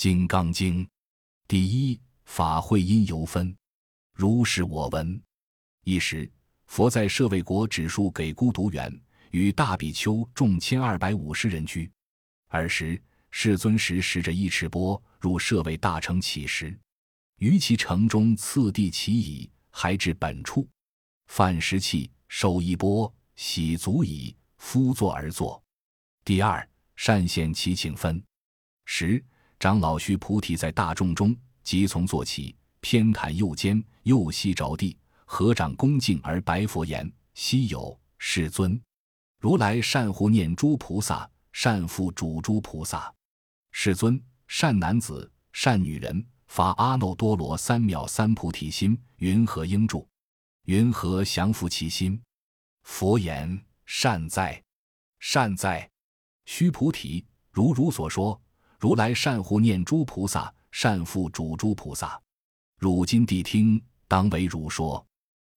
金刚经》第一法会因由分，如是我闻。一时，佛在舍卫国指数给孤独园，与大比丘众千二百五十人居。尔时，世尊时持着一尺钵入舍卫大城乞食，于其城中次第乞已，还至本处，饭食器，受一钵，洗足矣，敷坐而坐。第二善现其请分。十长老须菩提在大众中，即从坐起，偏袒右肩，右膝着地。合掌恭敬而白佛言：“昔有世尊，如来善护念诸菩萨，善护主诸菩萨。世尊，善男子、善女人发阿耨多罗三藐三菩提心，云何应住？云何降伏其心？”佛言：“善哉，善哉！须菩提，如如所说，如来善护念诸菩萨，善护主诸菩萨。汝今谛听，当为汝说。”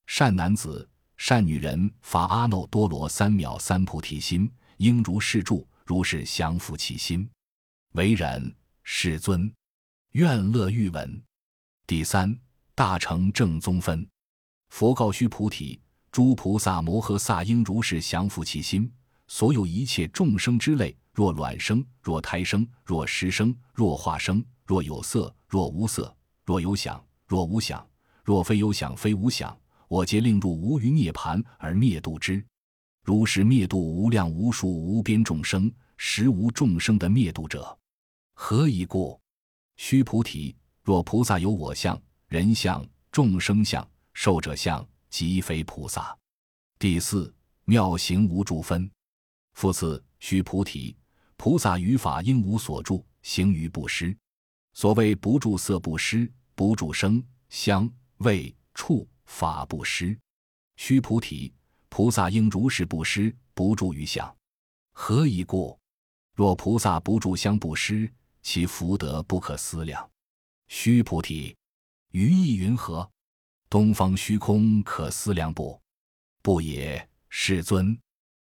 善男子、善女人发阿耨多罗三藐三菩提心，应如是住，如是降伏其心。唯然，世尊，愿乐欲闻。第三大乘正宗分。佛告须菩提：诸菩萨摩诃萨应如是降伏其心。所有一切众生之类，若卵生，若胎生，若食生，若化生，若有色，若无色，若有想，若无想，若非有想，非无想。我皆令入无余涅盘而灭度之，如是灭度无量无数无边众生，实无众生的灭度者。何以故？须菩提，若菩萨有我相、人相、众生相、寿者相，即非菩萨。第四妙行无住分。复次，须菩提，菩萨于法应无所住，行于布施。所谓不住色布施，不住声香味触。法布施，须菩提，菩萨应如是布施，不住于相。何以故？若菩萨不住相布施，其福德不可思量。须菩提，于意云何？东方虚空可思量不？不也，世尊。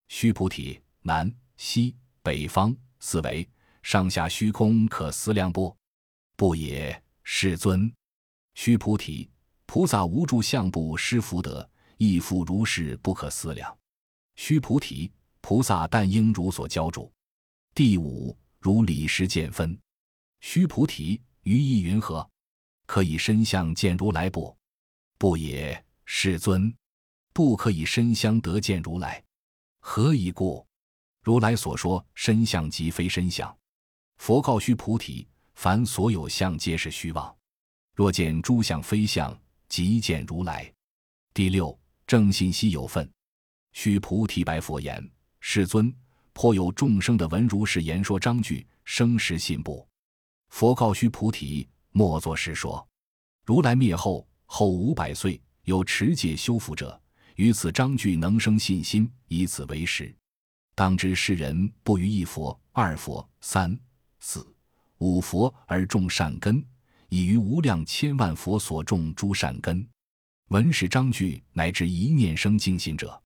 须菩提，南、西、北方四维上下虚空可思量不？不也，世尊。须菩提。菩萨无住相不施福德，亦复如是不可思量。须菩提，菩萨但应如所教住。第五，如理时见分。须菩提，于意云何？可以身相见如来不？不也，世尊。不可以身相得见如来。何以故？如来所说身相即非身相。佛告须菩提：凡所有相，皆是虚妄。若见诸相非相。即见如来。第六正信息有分。须菩提白佛言：“世尊，颇有众生的闻如是言说章句，生实信不？”佛告须菩提：“莫作是说。如来灭后后五百岁，有持戒修福者，于此章句能生信心，以此为实。当知世人不于一佛、二佛、三、四、五佛而种善根。”已于无量千万佛所种诸善根，闻是章句，乃至一念生净信者。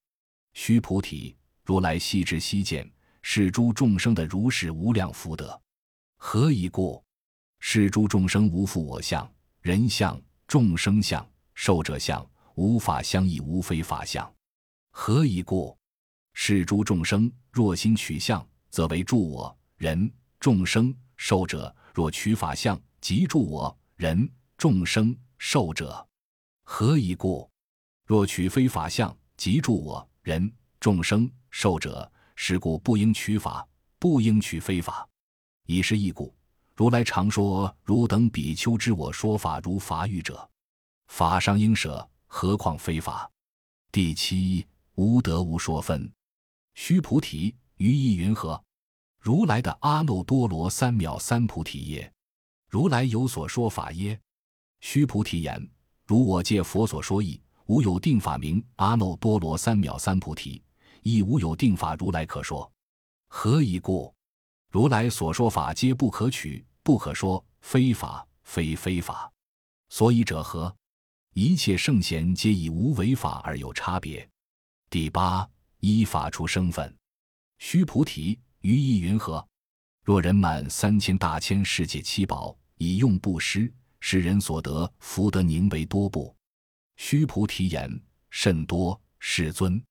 须菩提，如来悉知悉见，是诸众生的如是无量福德。何以故？是诸众生无复我相、人相、众生相、寿者相，无法相异，无非法相。何以故？是诸众生若心取相，则为助我人众生受者；若取法相，即助我人众生受者，何以故？若取非法相，即助我人众生受者，是故不应取法，不应取非法。以是义故，如来常说：汝等比丘知我说法如法语者，法上应舍，何况非法？第七无得无说分。须菩提，于意云何？如来的阿耨多罗三藐三菩提耶？如来有所说法耶？须菩提言：如我借佛所说义，无有定法名阿耨多罗三藐三菩提，亦无有定法如来可说。何以故？如来所说法皆不可取，不可说，非法，非非法。所以者何？一切圣贤皆以无为法而有差别。第八依法出生分。须菩提，于意云何？若人满三千大千世界七宝，以用布施，使人所得福德宁为多不？须菩提言：甚多，世尊。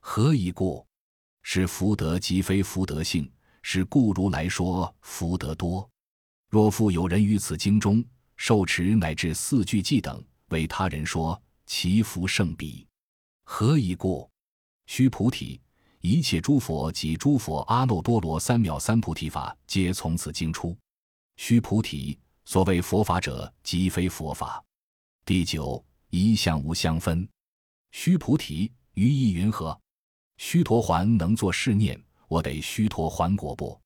何以故？是福德即非福德性，是故如来说福德多。若复有人于此经中受持乃至四句偈等，为他人说，其福胜彼。何以故？须菩提，一切诸佛及诸佛阿耨多罗三藐三菩提法，皆从此经出。须菩提，所谓佛法者，即非佛法。第九，一相无相分。须菩提，于意云何？须陀环能作是念：我得须陀环果不？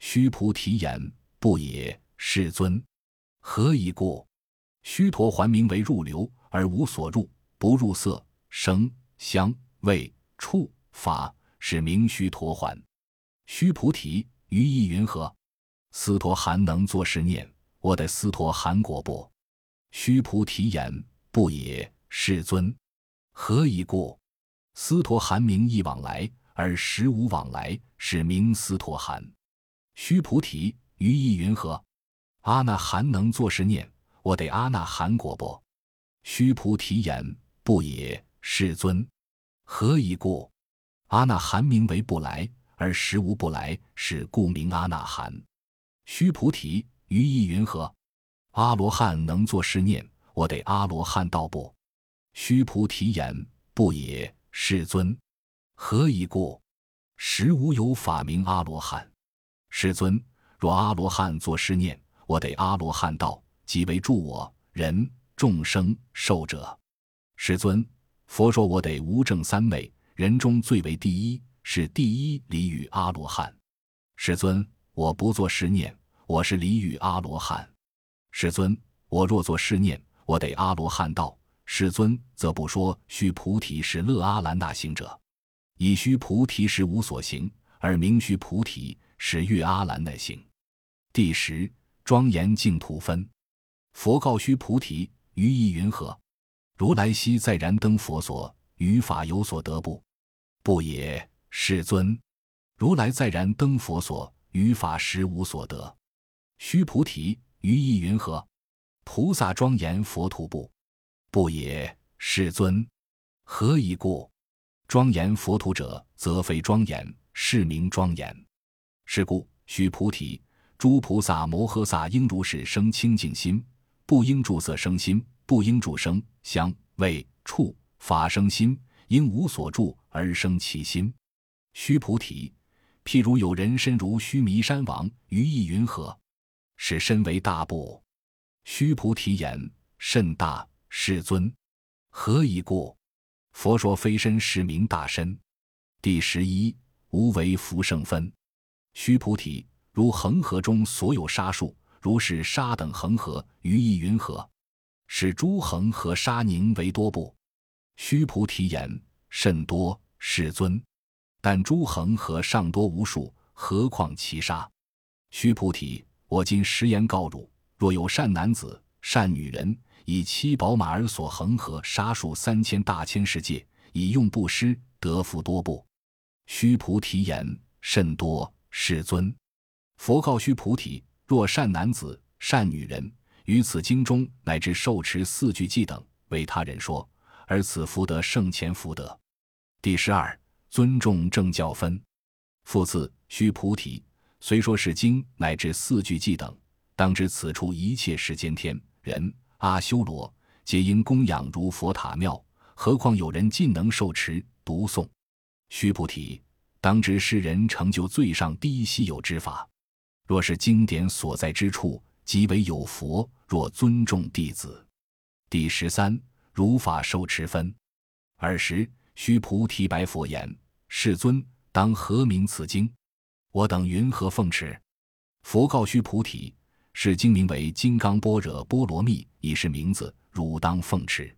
须菩提言：不也，世尊。何以故？须陀环名为入流，而无所入，不入色、声、香、味。处法是名须陀环，须菩提，于意云何？斯陀含能作是念：我得斯陀含果不？须菩提言：不也，世尊。何以故？斯陀含名意往来，而实无往来，是名斯陀含。须菩提，于意云何？阿那含能作是念：我得阿那含果不？须菩提言：不也，世尊。何以故？阿那含名为不来，而实无不来，是故名阿那含。须菩提，于意云何？阿罗汉能作是念：我得阿罗汉道不？须菩提言：不也，世尊。何以故？实无有法名阿罗汉。世尊，若阿罗汉作是念：我得阿罗汉道，即为助我人众生寿者。世尊。佛说：“我得无正三昧，人中最为第一，是第一离与阿罗汉。世尊，我不做是念，我是离与阿罗汉。世尊，我若做是念，我得阿罗汉道。世尊，则不说须菩提是乐阿兰那行者，以须菩提实无所行，而名须菩提是乐阿兰那行。第十庄严净土分，佛告须菩提：于意云何？”如来昔在燃灯佛所，于法有所得不？不也，世尊。如来在燃灯佛所，于法实无所得。须菩提，于意云何？菩萨庄严佛土不？不也，世尊。何以故？庄严佛土者，则非庄严，是名庄严。是故，须菩提，诸菩萨摩诃萨应如是生清净心，不应住色生心。不应住声、香、味、触、法生心，应无所住而生其心。须菩提，譬如有人身如须弥山王，于意云何？是身为大不？须菩提言：甚大，世尊。何以故？佛说非身是名大身。第十一，无为福胜分。须菩提，如恒河中所有沙数，如是沙等恒河，于意云何？是诸恒河沙宁为多不？须菩提言：甚多，世尊。但诸恒河尚多无数，何况其沙？须菩提，我今实言告汝：若有善男子、善女人，以七宝马而所恒河沙数三千大千世界，以用布施，得福多不？须菩提言：甚多，世尊。佛告须菩提：若善男子、善女人。于此经中，乃至受持四句偈等，为他人说，而此福德胜前福德。第十二，尊重正教分。复次，须菩提，虽说是经乃至四句偈等，当知此处一切世间天人阿修罗，皆因供养如佛塔庙，何况有人尽能受持读诵？须菩提，当知世人成就最上低稀有之法，若是经典所在之处。即为有佛，若尊重弟子。第十三，如法受持分。尔时，须菩提白佛言：“世尊，当何名此经？我等云何奉持？”佛告须菩提：“是经名为《金刚般若波罗蜜》，已是名字，汝当奉持。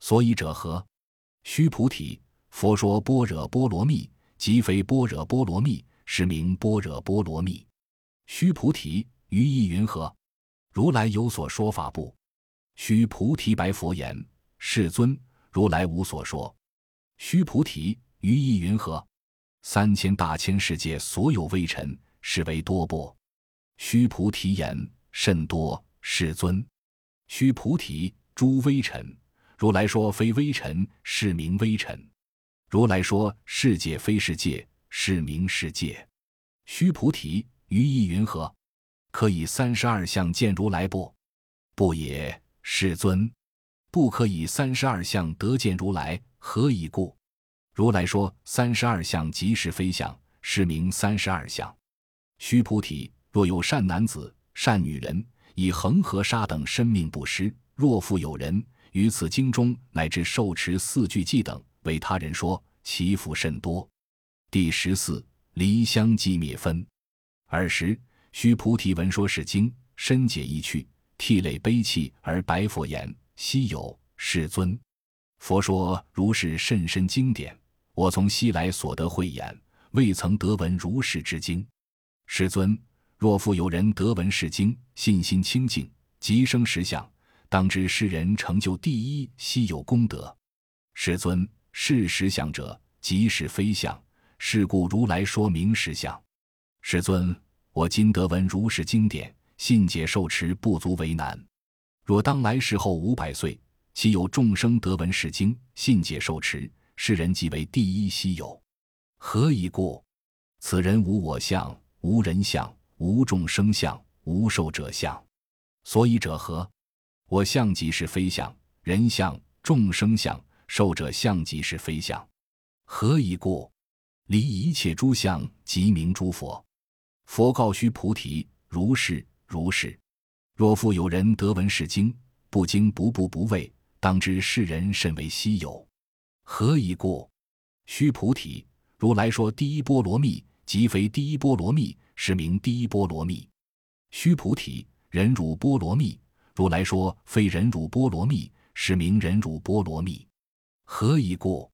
所以者何？”须菩提，佛说般若波罗蜜，即非般若波罗蜜，是名般若波罗蜜。须菩提，于意云何？如来有所说法不？须菩提白佛言：“世尊，如来无所说。”须菩提，于意云何？三千大千世界所有微尘，是为多不？须菩提言：甚多，世尊。须菩提，诸微尘。如来说非微尘，是名微尘。如来说世界非世界，是名世界。须菩提，于意云何？可以三十二相见如来不？不也，世尊。不可以三十二相得见如来，何以故？如来说三十二相即是非相，是名三十二相。须菩提，若有善男子、善女人，以恒河沙等生命布施；若复有人于此经中乃至受持四句偈等，为他人说，其福甚多。第十四，离相寂灭分。尔时，须菩提闻说是经，深解意趣，涕泪悲泣，而白佛言。昔有世尊，佛说如是甚深经典，我从昔来所得慧眼，未曾得闻如是之经。世尊，若复有人得闻是经，信心清净，即生实相，当知世人成就第一稀有功德。世尊，是实相者，即是非相，是故如来说明实相。世尊，我今得闻如是经典，信解受持不足为难。若当来世后五百岁，其有众生得闻是经，信解受持，世人即为第一稀有。何以故？此人无我相，无人相，无众生相，无寿者相。所以者何？我相即是非相，人相、众生相、寿者相即是非相。何以故？离一切诸相，即名诸佛。佛告须菩提：如是，如是。若复有人得闻是经，不惊不怖不畏，当知世人甚为稀有。何以故？须菩提，如来说第一波罗蜜，即非第一波罗蜜，是名第一波罗蜜。须菩提，忍辱波罗蜜，如来说非忍辱波罗蜜，是名忍辱波罗蜜。何以故？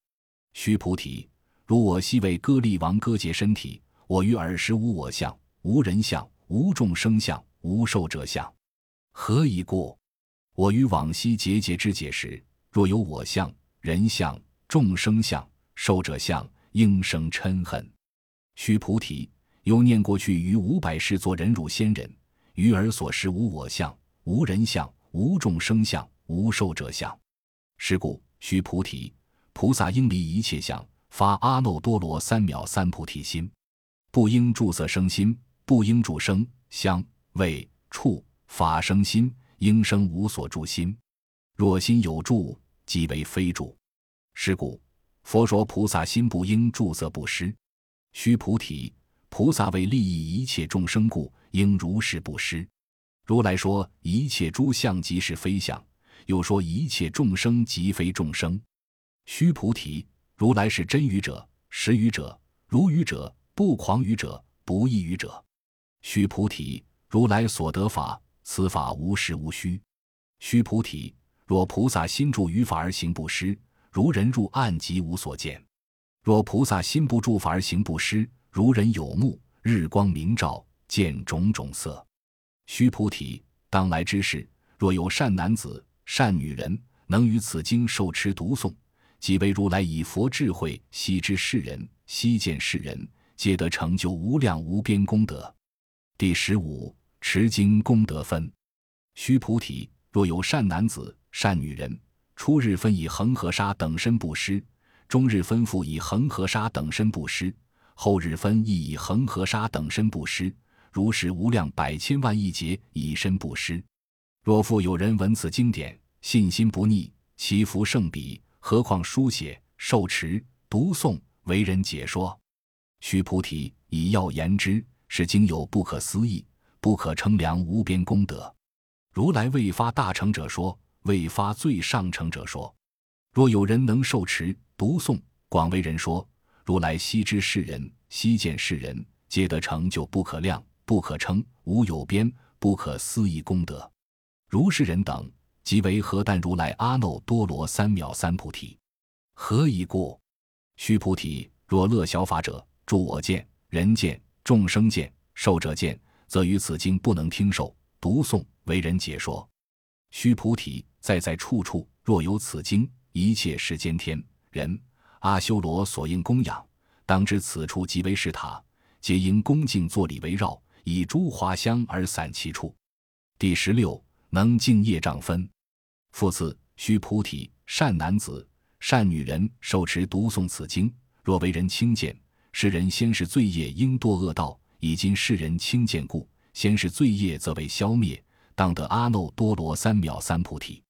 须菩提，如我昔为歌利王割截身体，我于尔时无我相，无人相，无众生相，无寿者相。何以故？我于往昔节节之解时，若有我相、人相、众生相、寿者相，应生嗔恨。须菩提，又念过去于五百世作忍辱仙人，于尔所识无我相、无人相、无众生相、无寿者相。是故，须菩提，菩萨应离一切相，发阿耨多罗三藐三菩提心，不应住色生心，不应住声、香、味、触。法生心，应生无所住心。若心有住，即为非住。是故，佛说菩萨心不应住色不施。须菩提，菩萨为利益一切众生故，应如是不施。如来说一切诸相即是非相，又说一切众生即非众生。须菩提，如来是真语者、实语者、如语者、不狂语者、不异语者。须菩提，如来所得法。此法无实无虚，须菩提，若菩萨心住于法而行不施，如人入暗即无所见；若菩萨心不住法而行不施，如人有目，日光明照，见种种色。须菩提，当来之事，若有善男子、善女人，能于此经受持读诵，即为如来以佛智慧悉知世人，悉见世人，皆得成就无量无边功德。第十五。持经功德分，须菩提，若有善男子、善女人，初日分以恒河沙等身布施，终日分复以恒河沙等身布施，后日分亦以恒河沙等身布施，如是无量百千万亿劫以身布施。若复有人闻此经典，信心不逆，其福胜彼，何况书写、受持、读诵、为人解说？须菩提，以要言之，是经有不可思议。不可称量无边功德，如来未发大成者说，未发最上乘者说。若有人能受持、读诵、广为人说，如来悉知世人，悉见世人，皆得成就不可量、不可称、无有边、不可思议功德。如是人等，即为何但如来阿耨多罗三藐三菩提。何以故？须菩提，若乐小法者，著我见、人见、众生见、受者见。则于此经不能听受、读诵、为人解说。须菩提，在在处处若有此经，一切世间天人、阿修罗所应供养，当知此处即为是塔，皆应恭敬坐礼围绕，以诸华香而散其处。第十六，能净业障分。复次，须菩提，善男子、善女人受持读诵此经，若为人轻贱，世人先是罪业应堕恶道；以今世人轻贱故，先是罪业则为消灭，当得阿耨多罗三藐三菩提。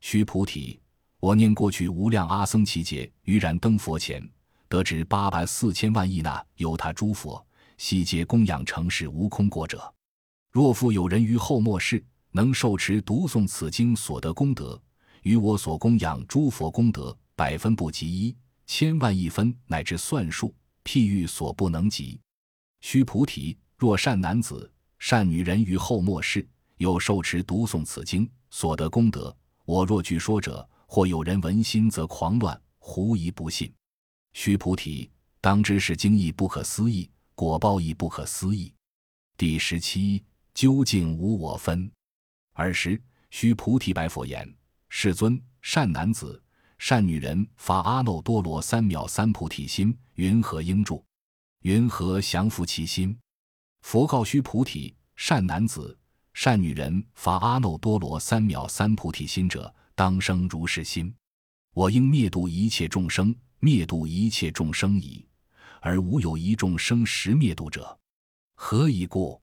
须菩提，我念过去无量阿僧祇劫，于燃灯佛前，得知八百四千万亿那由他诸佛，悉皆供养成是无空果者。若复有人于后末世，能受持读诵此经所得功德，与我所供养诸佛功德百分不及一，千万亿分乃至算数，譬喻所不能及。须菩提，若善男子、善女人于后末世，有受持读诵此经所得功德。我若据说者，或有人闻心则狂乱，狐疑不信。须菩提，当知是经义不可思议，果报亦不可思议。第十七，究竟无我分。尔时，须菩提白佛言：“世尊，善男子、善女人发阿耨多罗三藐三菩提心，云何应住？云何降伏其心？”佛告须菩提：“善男子。”善女人发阿耨多罗三藐三菩提心者，当生如是心：我应灭度一切众生，灭度一切众生矣，而无有一众生实灭度者。何以故？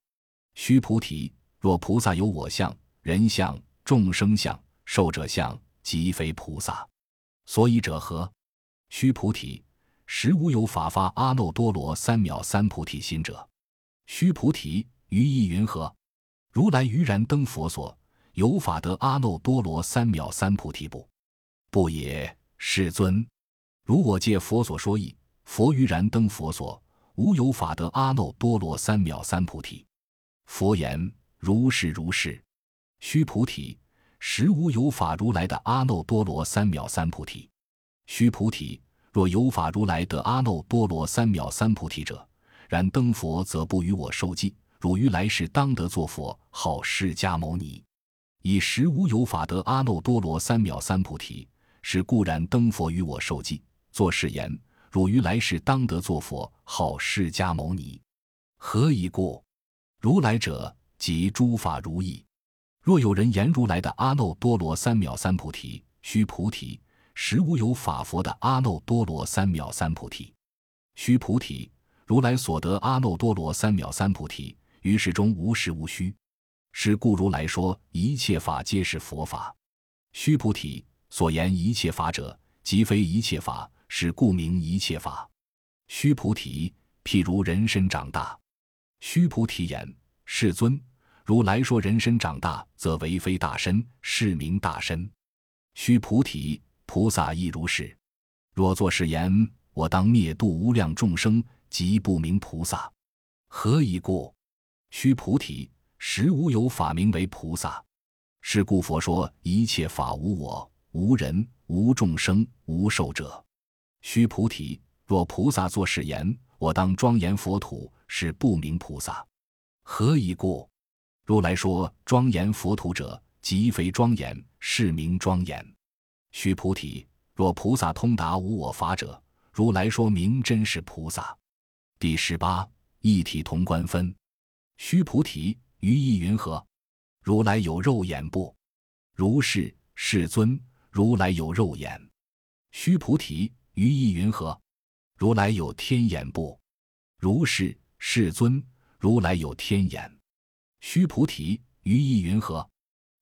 须菩提，若菩萨有我相、人相、众生相、寿者相，即非菩萨。所以者何？须菩提，实无有法发阿耨多罗三藐三菩提心者。须菩提，于意云何？如来于然灯佛所有法得阿耨多罗三藐三菩提不？不也，世尊。如我借佛所说意，佛于然灯佛所无有法得阿耨多罗三藐三菩提。佛言：如是如是。须菩提，实无有法如来的阿耨多罗三藐三菩提。须菩提，若有法如来得阿耨多罗三藐三菩提者，然灯佛则不与我受记。汝于来世当得作佛，号释迦牟尼，以实无有法得阿耨多罗三藐三菩提，是故然灯佛与我受记，作誓言：汝于来世当得作佛，号释迦牟尼。何以故？如来者，即诸法如意。若有人言如来的阿耨多罗三藐三菩提，须菩提，实无有法佛的阿耨多罗三藐三菩提。须菩提，如来所得阿耨多罗三藐三菩提。于世中无实无虚，是故如来说一切法皆是佛法。须菩提，所言一切法者，即非一切法，是故名一切法。须菩提，譬如人身长大。须菩提言：世尊，如来说人身长大，则为非大身，是名大身。须菩提，菩萨亦如是。若作是言，我当灭度无量众生，即不明菩萨。何以故？须菩提，实无有法名为菩萨，是故佛说一切法无我、无人、无众生、无寿者。须菩提，若菩萨作是言，我当庄严佛土，是不明菩萨。何以故？如来说庄严佛土者，即非庄严，是名庄严。须菩提，若菩萨通达无我法者，如来说明真是菩萨。第十八，一体同观分。须菩提，于意云何？如来有肉眼不？如是，世尊。如来有肉眼。须菩提，于意云何？如来有天眼不？如是，世尊。如来有天眼。须菩提，于意云何？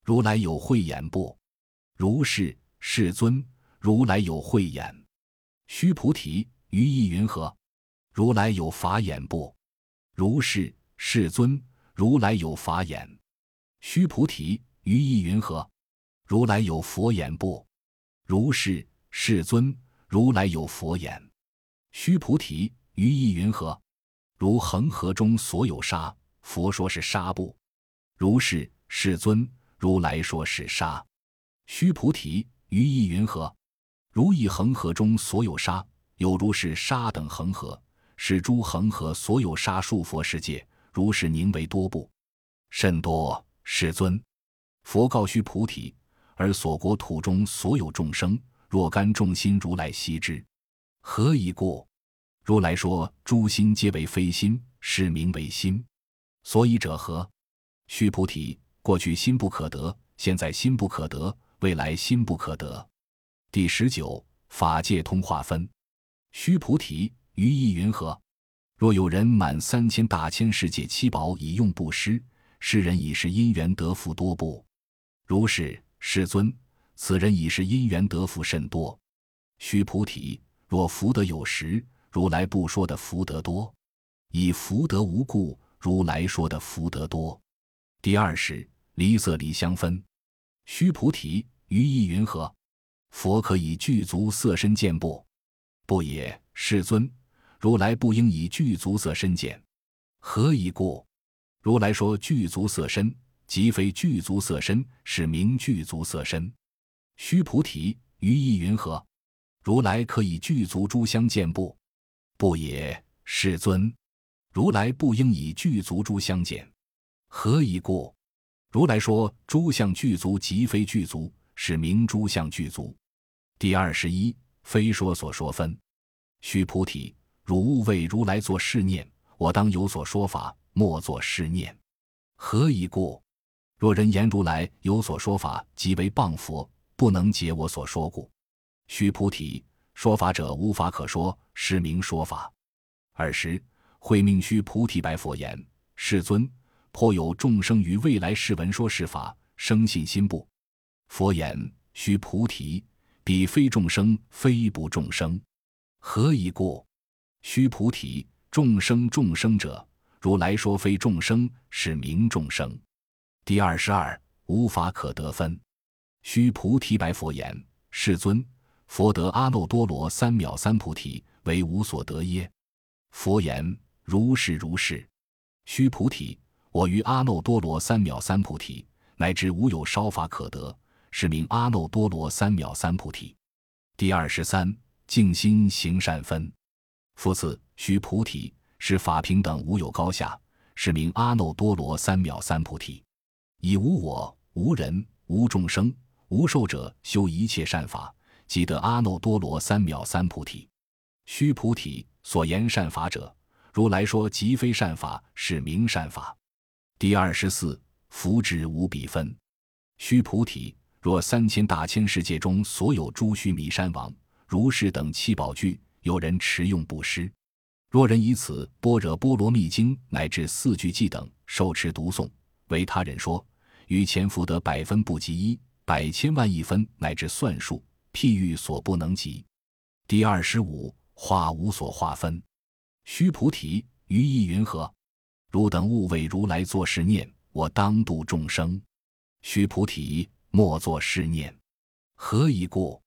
如来有慧眼不？如是，世尊。如来有慧眼。须菩提，于意云何？如来有法眼不？如是。世尊，如来有法眼。须菩提，于意云何？如来有佛眼不？如是。世尊，如来有佛眼。须菩提，于意云何？如恒河中所有沙，佛说是沙不？如是。世尊，如来说是沙。须菩提，于意云何？如以恒河中所有沙，有如是沙等恒河，是诸恒河所有沙数佛世界。如是宁为多不甚多，世尊。佛告须菩提：而所国土中所有众生，若干众心，如来悉知。何以故？如来说诸心皆为非心，是名为心。所以者何？须菩提，过去心不可得，现在心不可得，未来心不可得。第十九法界通化分。须菩提，于意云何？若有人满三千大千世界七宝以用布施，世人已是因缘得福多不？如是，世尊，此人已是因缘得福甚多。须菩提，若福德有时，如来不说的福德多；以福德无故，如来说的福德多。第二是离色离相分。须菩提，于意云何？佛可以具足色身见不？不也，世尊。如来不应以具足色身见，何以故？如来说具足色身，即非具足色身，是名具足色身。须菩提，于意云何？如来可以具足诸相见不？不也，世尊。如来不应以具足诸相见，何以故？如来说诸相具足，即非具足，是名诸相具足。第二十一，非说所说分。须菩提。汝勿为如来作是念，我当有所说法，莫作是念。何以故？若人言如来有所说法，即为谤佛，不能解我所说故。须菩提，说法者无法可说，是名说法。尔时，慧命须菩提白佛言：“世尊，颇有众生于未来世闻说是法，生信心不？”佛言：“须菩提，彼非众生，非不众生。何以故？”须菩提，众生众生者，如来说非众生，是名众生。第二十二，无法可得分。须菩提白佛言：“世尊，佛得阿耨多罗三藐三菩提，为无所得耶？”佛言：“如是如是。”须菩提，我于阿耨多罗三藐三菩提，乃至无有稍法可得，是名阿耨多罗三藐三菩提。第二十三，静心行善分。复次，须菩提，是法平等，无有高下，是名阿耨多罗三藐三菩提。以无我、无人、无众生、无寿者修一切善法，即得阿耨多罗三藐三菩提。须菩提，所言善法者，如来说即非善法，是名善法。第二十四，福智无比分。须菩提，若三千大千世界中所有诸须弥山王、如是等七宝具。有人持用布施，若人以此《般若波罗蜜经》乃至四句偈等受持读诵，为他人说，于前福德百分不及一，百千万亿分乃至算数譬喻所不能及。第二十五化无所化分。须菩提，于意云何？汝等勿为如来作是念：我当度众生。须菩提，莫作是念。何以故？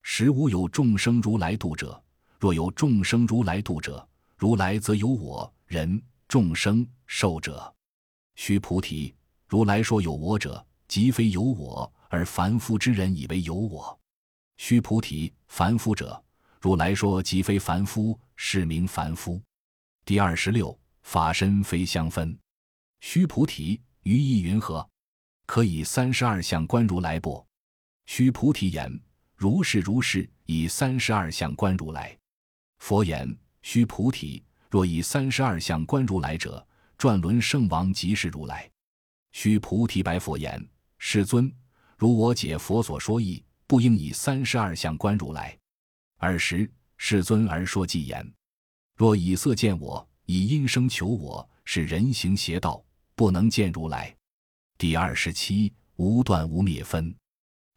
实无有众生如来度者。若有众生如来度者，如来则有我人众生寿者。须菩提，如来说有我者，即非有我，而凡夫之人以为有我。须菩提，凡夫者，如来说即非凡夫，是名凡夫。第二十六法身非相分。须菩提，于意云何？可以三十二相观如来不？须菩提言：如是如是，以三十二相观如来。佛言：须菩提，若以三十二相观如来者，转轮圣王即是如来。须菩提白佛言：世尊，如我解佛所说义，不应以三十二相观如来。尔时世尊而说偈言：若以色见我，以音声求我，是人行邪道，不能见如来。第二十七无断无灭分。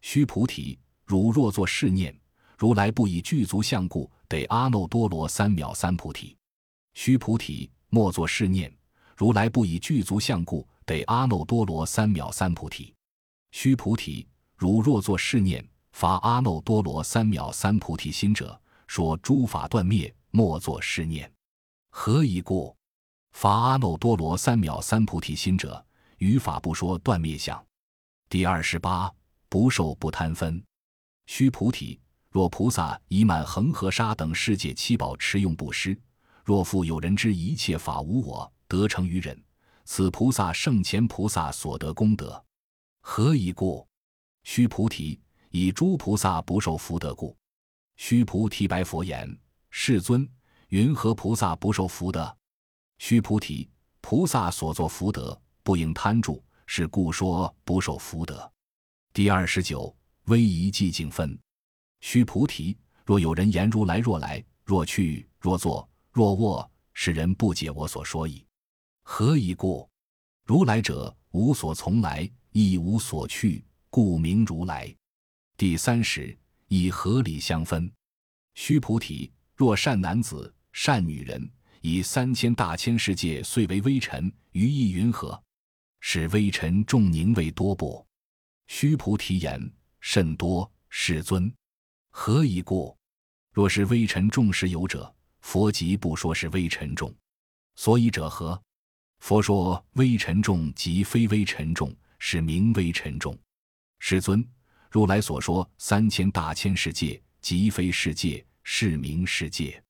须菩提，汝若作是念，如来不以具足相故。得阿耨多罗三藐三菩提，须菩提，莫作是念。如来不以具足相故，得阿耨多罗三藐三菩提。须菩提，汝若作是念，发阿耨多罗三藐三菩提心者，说诸法断灭，莫作是念。何以故？法阿耨多罗三藐三菩提心者，于法不说断灭相。第二十八，不受不贪分。须菩提。若菩萨以满恒河沙等世界七宝持用布施，若复有人知一切法无我，得成于人，此菩萨圣前菩萨所得功德。何以故？须菩提，以诸菩萨不受福德故。须菩提白佛言：世尊，云何菩萨不受福德？须菩提，菩萨所作福德，不应贪著，是故说不受福德。第二十九，威仪寂静分。须菩提，若有人言如来若来，若去，若坐，若卧，是人不解我所说矣。何以故？如来者，无所从来，亦无所去，故名如来。第三十，以合理相分。须菩提，若善男子、善女人，以三千大千世界遂为微尘，于意云何？是微尘众宁为多不？须菩提言：甚多，世尊。何以故？若是微尘众时有者，佛即不说是微尘众。所以者何？佛说微尘众即非微尘众，是名微尘众。世尊，如来所说三千大千世界，即非世界，是名世界。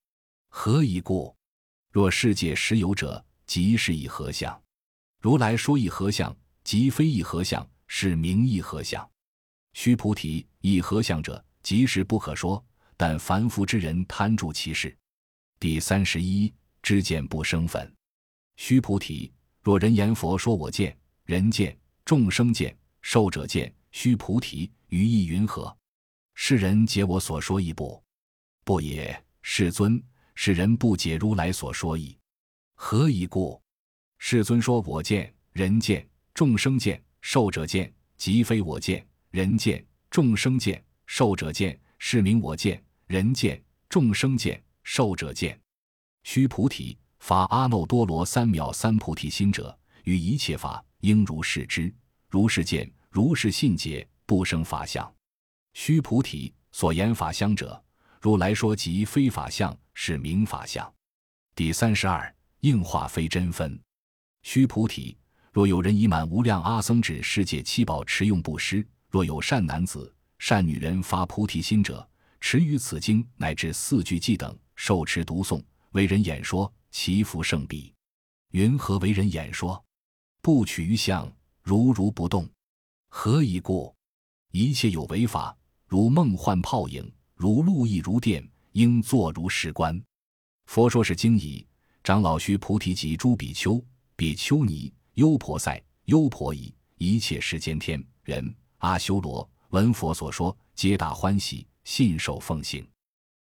何以故？若世界实有者，即是一合相。如来说一合相，即非一合相，是名一合相。须菩提，一合相者。即是不可说，但凡夫之人贪著其事。第三十一，知见不生分。须菩提，若人言佛说我见，人见，众生见，寿者见。须菩提，于意云何？世人解我所说意不？不也。世尊，世人不解如来所说意。何以故？世尊说我见，人见，众生见，寿者见，即非我见，人见，众生见。受者见，是名我见；人见，众生见；受者见。须菩提，法阿耨多罗三藐三菩提心者，于一切法应如是知，如是见，如是信解，不生法相。须菩提，所言法相者，如来说即非法相，是名法相。第三十二，应化非真分。须菩提，若有人已满无量阿僧祇世界七宝持用布施，若有善男子。善女人发菩提心者，持于此经乃至四句偈等，受持读诵，为人演说，其福胜彼。云何为人演说？不取于相，如如不动。何以故？一切有为法，如梦幻泡影，如露亦如电，应作如是观。佛说是经已，长老须菩提及诸比丘、比丘尼、优婆塞、优婆夷，一切世间天人、阿修罗。闻佛所说，皆大欢喜，信受奉行。